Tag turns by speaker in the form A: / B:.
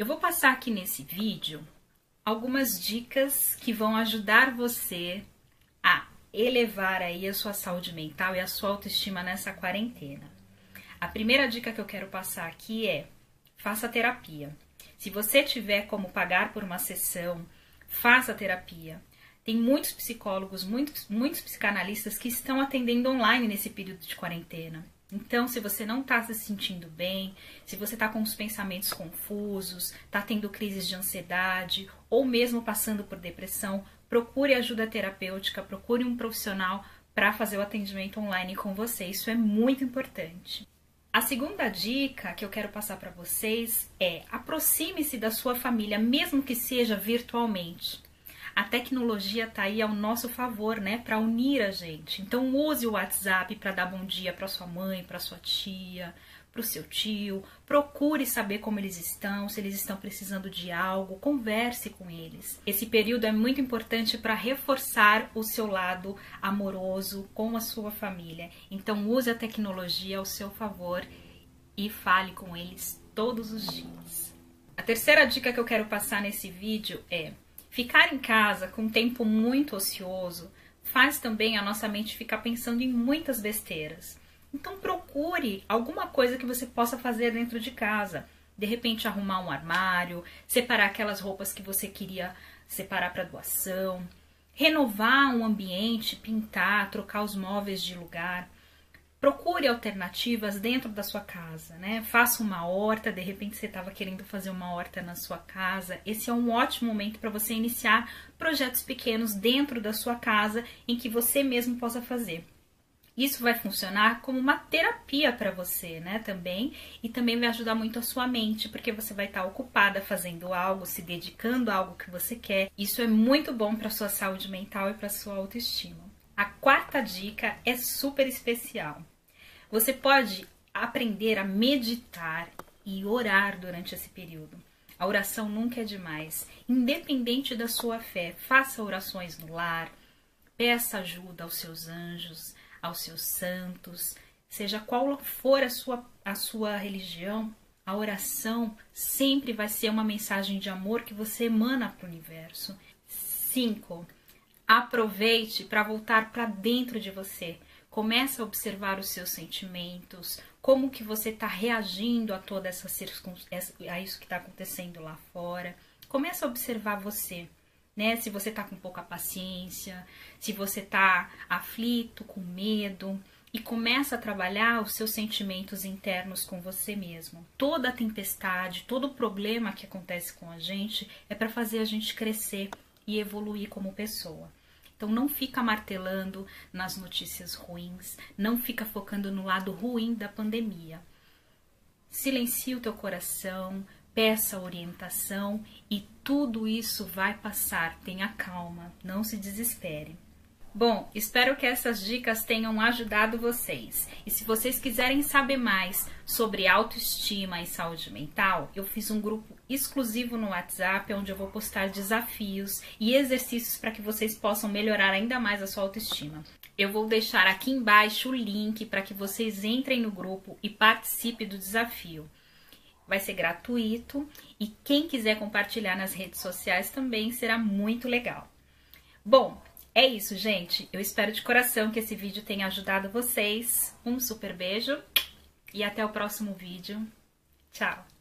A: Eu vou passar aqui nesse vídeo algumas dicas que vão ajudar você a elevar aí a sua saúde mental e a sua autoestima nessa quarentena. A primeira dica que eu quero passar aqui é: faça terapia. Se você tiver como pagar por uma sessão, faça terapia. Tem muitos psicólogos, muitos, muitos psicanalistas que estão atendendo online nesse período de quarentena. Então, se você não está se sentindo bem, se você está com os pensamentos confusos, está tendo crises de ansiedade ou mesmo passando por depressão, procure ajuda terapêutica, procure um profissional para fazer o atendimento online com você. Isso é muito importante. A segunda dica que eu quero passar para vocês é aproxime-se da sua família, mesmo que seja virtualmente a tecnologia está aí ao nosso favor, né, para unir a gente. Então use o WhatsApp para dar bom dia para sua mãe, para sua tia, para o seu tio. Procure saber como eles estão, se eles estão precisando de algo, converse com eles. Esse período é muito importante para reforçar o seu lado amoroso com a sua família. Então use a tecnologia ao seu favor e fale com eles todos os dias. A terceira dica que eu quero passar nesse vídeo é Ficar em casa com tempo muito ocioso faz também a nossa mente ficar pensando em muitas besteiras. Então procure alguma coisa que você possa fazer dentro de casa. De repente arrumar um armário, separar aquelas roupas que você queria separar para doação, renovar um ambiente, pintar, trocar os móveis de lugar. Procure alternativas dentro da sua casa, né? Faça uma horta, de repente você estava querendo fazer uma horta na sua casa. Esse é um ótimo momento para você iniciar projetos pequenos dentro da sua casa em que você mesmo possa fazer. Isso vai funcionar como uma terapia para você, né? Também e também vai ajudar muito a sua mente, porque você vai estar ocupada fazendo algo, se dedicando a algo que você quer. Isso é muito bom para sua saúde mental e para sua autoestima. A quarta dica é super especial. Você pode aprender a meditar e orar durante esse período. A oração nunca é demais. Independente da sua fé, faça orações no lar, peça ajuda aos seus anjos, aos seus santos, seja qual for a sua, a sua religião, a oração sempre vai ser uma mensagem de amor que você emana para o universo. 5. Aproveite para voltar para dentro de você. Comece a observar os seus sentimentos, como que você está reagindo a toda essa a isso que está acontecendo lá fora. Comece a observar você, né? Se você está com pouca paciência, se você está aflito, com medo, e começa a trabalhar os seus sentimentos internos com você mesmo. Toda tempestade, todo problema que acontece com a gente é para fazer a gente crescer e evoluir como pessoa. Então não fica martelando nas notícias ruins, não fica focando no lado ruim da pandemia. Silencie o teu coração, peça orientação e tudo isso vai passar. Tenha calma, não se desespere. Bom, espero que essas dicas tenham ajudado vocês. E se vocês quiserem saber mais sobre autoestima e saúde mental, eu fiz um grupo exclusivo no WhatsApp onde eu vou postar desafios e exercícios para que vocês possam melhorar ainda mais a sua autoestima. Eu vou deixar aqui embaixo o link para que vocês entrem no grupo e participem do desafio. Vai ser gratuito e quem quiser compartilhar nas redes sociais também será muito legal. Bom, é isso, gente. Eu espero de coração que esse vídeo tenha ajudado vocês. Um super beijo e até o próximo vídeo. Tchau!